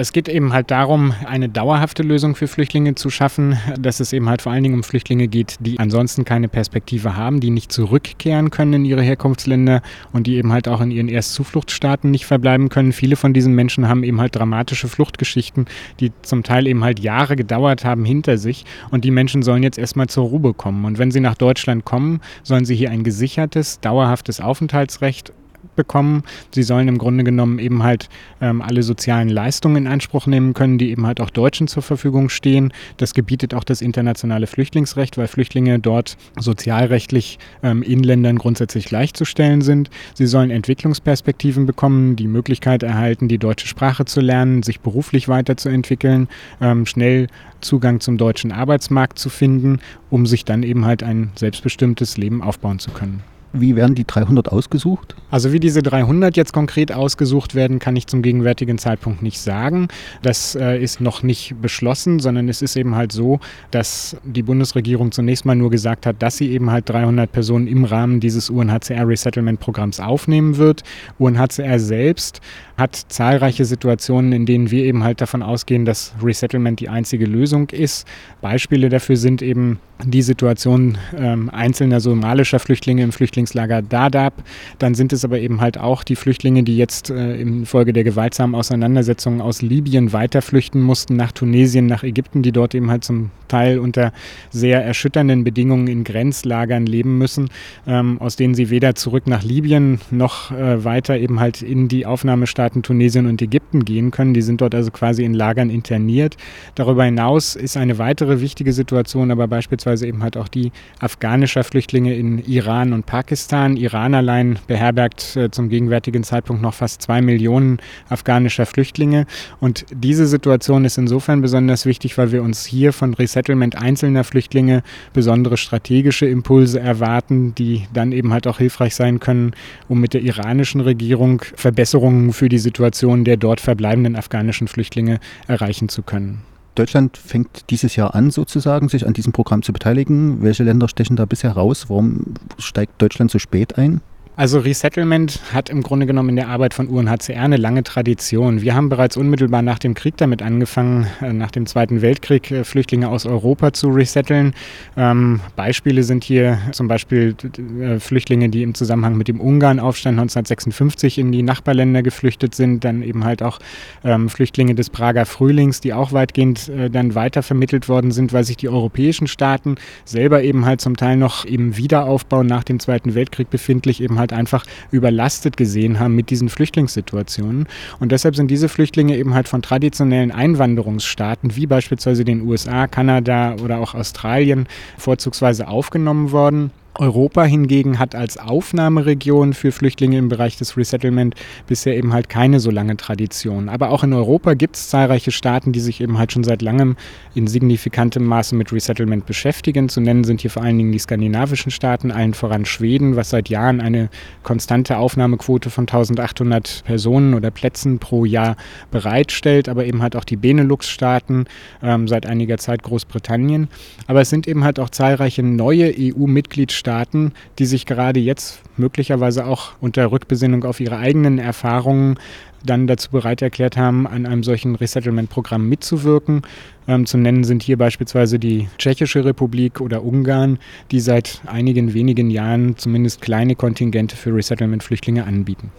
Es geht eben halt darum, eine dauerhafte Lösung für Flüchtlinge zu schaffen, dass es eben halt vor allen Dingen um Flüchtlinge geht, die ansonsten keine Perspektive haben, die nicht zurückkehren können in ihre Herkunftsländer und die eben halt auch in ihren Erstzufluchtsstaaten nicht verbleiben können. Viele von diesen Menschen haben eben halt dramatische Fluchtgeschichten, die zum Teil eben halt Jahre gedauert haben hinter sich und die Menschen sollen jetzt erstmal zur Ruhe kommen. Und wenn sie nach Deutschland kommen, sollen sie hier ein gesichertes, dauerhaftes Aufenthaltsrecht bekommen. Sie sollen im Grunde genommen eben halt ähm, alle sozialen Leistungen in Anspruch nehmen können, die eben halt auch Deutschen zur Verfügung stehen. Das gebietet auch das internationale Flüchtlingsrecht, weil Flüchtlinge dort sozialrechtlich ähm, in Ländern grundsätzlich gleichzustellen sind. Sie sollen Entwicklungsperspektiven bekommen, die Möglichkeit erhalten, die deutsche Sprache zu lernen, sich beruflich weiterzuentwickeln, ähm, schnell Zugang zum deutschen Arbeitsmarkt zu finden, um sich dann eben halt ein selbstbestimmtes Leben aufbauen zu können. Wie werden die 300 ausgesucht? Also wie diese 300 jetzt konkret ausgesucht werden, kann ich zum gegenwärtigen Zeitpunkt nicht sagen. Das äh, ist noch nicht beschlossen, sondern es ist eben halt so, dass die Bundesregierung zunächst mal nur gesagt hat, dass sie eben halt 300 Personen im Rahmen dieses UNHCR Resettlement Programms aufnehmen wird. UNHCR selbst hat zahlreiche Situationen, in denen wir eben halt davon ausgehen, dass Resettlement die einzige Lösung ist. Beispiele dafür sind eben die Situation ähm, einzelner somalischer Flüchtlinge im Flüchtlingslager Dadaab. Dann sind es aber eben halt auch die Flüchtlinge, die jetzt äh, infolge der gewaltsamen Auseinandersetzungen aus Libyen weiterflüchten mussten nach Tunesien, nach Ägypten, die dort eben halt zum Teil unter sehr erschütternden Bedingungen in Grenzlagern leben müssen, ähm, aus denen sie weder zurück nach Libyen noch äh, weiter eben halt in die Aufnahmestaaten Tunesien und Ägypten gehen können. Die sind dort also quasi in Lagern interniert. Darüber hinaus ist eine weitere wichtige Situation aber beispielsweise eben halt auch die afghanischer Flüchtlinge in Iran und Pakistan. Iran allein beherbergt äh, zum gegenwärtigen Zeitpunkt noch fast zwei Millionen afghanischer Flüchtlinge. Und diese Situation ist insofern besonders wichtig, weil wir uns hier von Resettlement einzelner Flüchtlinge besondere strategische Impulse erwarten, die dann eben halt auch hilfreich sein können, um mit der iranischen Regierung Verbesserungen für die Situation der dort verbleibenden afghanischen Flüchtlinge erreichen zu können. Deutschland fängt dieses Jahr an, sozusagen, sich an diesem Programm zu beteiligen. Welche Länder stechen da bisher raus? Warum steigt Deutschland so spät ein? Also Resettlement hat im Grunde genommen in der Arbeit von UNHCR eine lange Tradition. Wir haben bereits unmittelbar nach dem Krieg damit angefangen, äh, nach dem Zweiten Weltkrieg äh, Flüchtlinge aus Europa zu resetteln. Ähm, Beispiele sind hier zum Beispiel äh, Flüchtlinge, die im Zusammenhang mit dem Ungarn-Aufstand 1956 in die Nachbarländer geflüchtet sind, dann eben halt auch ähm, Flüchtlinge des Prager Frühlings, die auch weitgehend dann weitervermittelt worden sind, weil sich die europäischen Staaten selber eben halt zum Teil noch im Wiederaufbau nach dem Zweiten Weltkrieg befindlich eben halt halt einfach überlastet gesehen haben mit diesen Flüchtlingssituationen. Und deshalb sind diese Flüchtlinge eben halt von traditionellen Einwanderungsstaaten wie beispielsweise den USA, Kanada oder auch Australien vorzugsweise aufgenommen worden. Europa hingegen hat als Aufnahmeregion für Flüchtlinge im Bereich des Resettlement bisher eben halt keine so lange Tradition. Aber auch in Europa gibt es zahlreiche Staaten, die sich eben halt schon seit langem in signifikantem Maße mit Resettlement beschäftigen. Zu nennen sind hier vor allen Dingen die skandinavischen Staaten, allen voran Schweden, was seit Jahren eine konstante Aufnahmequote von 1800 Personen oder Plätzen pro Jahr bereitstellt, aber eben halt auch die Benelux-Staaten, ähm, seit einiger Zeit Großbritannien. Aber es sind eben halt auch zahlreiche neue EU-Mitgliedstaaten, Staaten, die sich gerade jetzt möglicherweise auch unter Rückbesinnung auf ihre eigenen Erfahrungen dann dazu bereit erklärt haben, an einem solchen Resettlement-Programm mitzuwirken. Ähm, zu nennen sind hier beispielsweise die Tschechische Republik oder Ungarn, die seit einigen wenigen Jahren zumindest kleine Kontingente für Resettlement-Flüchtlinge anbieten.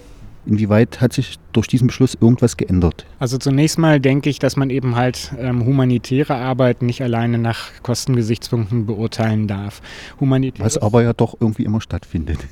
Inwieweit hat sich durch diesen Beschluss irgendwas geändert? Also zunächst mal denke ich, dass man eben halt ähm, humanitäre Arbeit nicht alleine nach Kostengesichtspunkten beurteilen darf. Was aber ja doch irgendwie immer stattfindet.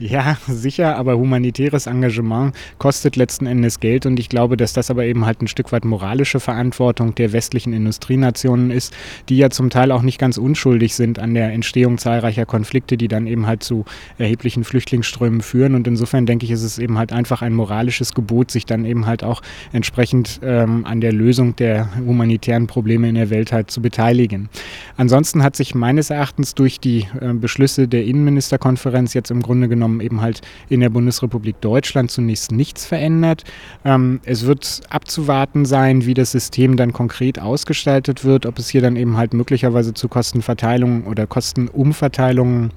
Ja, sicher, aber humanitäres Engagement kostet letzten Endes Geld und ich glaube, dass das aber eben halt ein Stück weit moralische Verantwortung der westlichen Industrienationen ist, die ja zum Teil auch nicht ganz unschuldig sind an der Entstehung zahlreicher Konflikte, die dann eben halt zu erheblichen Flüchtlingsströmen führen und insofern denke ich, ist es eben halt einfach ein moralisches Gebot, sich dann eben halt auch entsprechend ähm, an der Lösung der humanitären Probleme in der Welt halt zu beteiligen. Ansonsten hat sich meines Erachtens durch die äh, Beschlüsse der Innenministerkonferenz jetzt im Grunde genommen genommen eben halt in der Bundesrepublik Deutschland zunächst nichts verändert. Ähm, es wird abzuwarten sein, wie das System dann konkret ausgestaltet wird, ob es hier dann eben halt möglicherweise zu Kostenverteilungen oder Kostenumverteilungen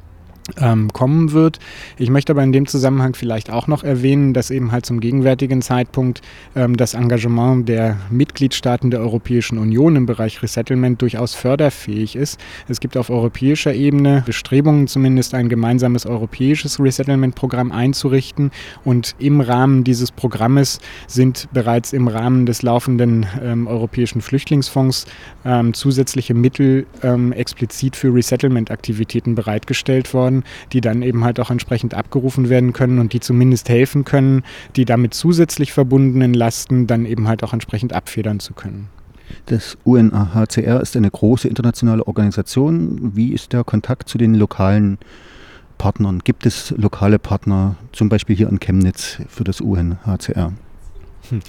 ähm, kommen wird. Ich möchte aber in dem Zusammenhang vielleicht auch noch erwähnen, dass eben halt zum gegenwärtigen Zeitpunkt ähm, das Engagement der Mitgliedstaaten der Europäischen Union im Bereich Resettlement durchaus förderfähig ist. Es gibt auf europäischer Ebene Bestrebungen, zumindest ein gemeinsames europäisches Resettlement-Programm einzurichten und im Rahmen dieses Programmes sind bereits im Rahmen des laufenden ähm, Europäischen Flüchtlingsfonds ähm, zusätzliche Mittel ähm, explizit für Resettlement-Aktivitäten bereitgestellt worden die dann eben halt auch entsprechend abgerufen werden können und die zumindest helfen können, die damit zusätzlich verbundenen Lasten dann eben halt auch entsprechend abfedern zu können. Das UNHCR ist eine große internationale Organisation. Wie ist der Kontakt zu den lokalen Partnern? Gibt es lokale Partner, zum Beispiel hier in Chemnitz für das UNHCR? Hm.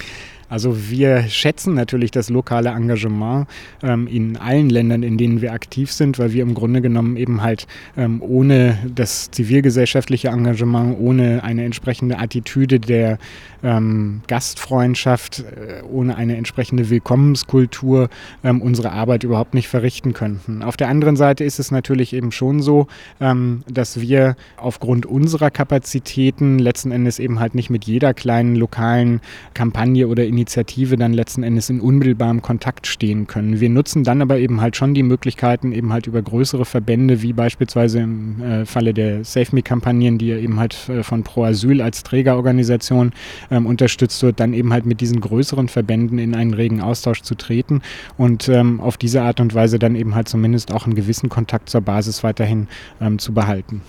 Also wir schätzen natürlich das lokale Engagement ähm, in allen Ländern, in denen wir aktiv sind, weil wir im Grunde genommen eben halt ähm, ohne das zivilgesellschaftliche Engagement, ohne eine entsprechende Attitüde der ähm, Gastfreundschaft, äh, ohne eine entsprechende Willkommenskultur ähm, unsere Arbeit überhaupt nicht verrichten könnten. Auf der anderen Seite ist es natürlich eben schon so, ähm, dass wir aufgrund unserer Kapazitäten letzten Endes eben halt nicht mit jeder kleinen lokalen Kampagne oder Initiative Initiative dann letzten Endes in unmittelbarem Kontakt stehen können. Wir nutzen dann aber eben halt schon die Möglichkeiten, eben halt über größere Verbände, wie beispielsweise im äh, Falle der Save Me-Kampagnen, die ja eben halt äh, von Pro Asyl als Trägerorganisation ähm, unterstützt wird, dann eben halt mit diesen größeren Verbänden in einen regen Austausch zu treten und ähm, auf diese Art und Weise dann eben halt zumindest auch einen gewissen Kontakt zur Basis weiterhin ähm, zu behalten.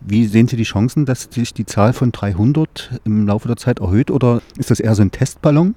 Wie sehen Sie die Chancen, dass sich die Zahl von 300 im Laufe der Zeit erhöht oder ist das eher so ein Testballon?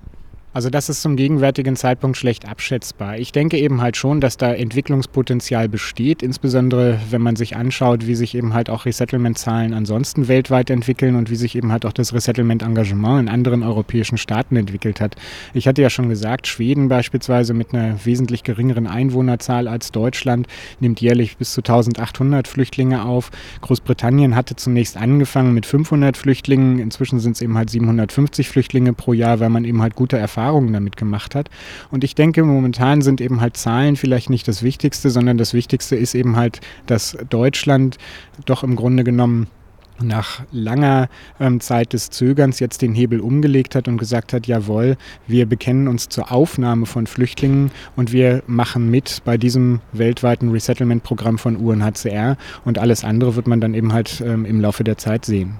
Also das ist zum gegenwärtigen Zeitpunkt schlecht abschätzbar. Ich denke eben halt schon, dass da Entwicklungspotenzial besteht, insbesondere wenn man sich anschaut, wie sich eben halt auch Resettlement-Zahlen ansonsten weltweit entwickeln und wie sich eben halt auch das Resettlement-Engagement in anderen europäischen Staaten entwickelt hat. Ich hatte ja schon gesagt, Schweden beispielsweise mit einer wesentlich geringeren Einwohnerzahl als Deutschland nimmt jährlich bis zu 1800 Flüchtlinge auf. Großbritannien hatte zunächst angefangen mit 500 Flüchtlingen, inzwischen sind es eben halt 750 Flüchtlinge pro Jahr, weil man eben halt gute Erfahrungen Erfahrungen damit gemacht hat. Und ich denke, momentan sind eben halt Zahlen vielleicht nicht das Wichtigste, sondern das Wichtigste ist eben halt, dass Deutschland doch im Grunde genommen nach langer ähm, Zeit des Zögerns jetzt den Hebel umgelegt hat und gesagt hat, jawohl, wir bekennen uns zur Aufnahme von Flüchtlingen und wir machen mit bei diesem weltweiten Resettlement-Programm von UNHCR und alles andere wird man dann eben halt ähm, im Laufe der Zeit sehen.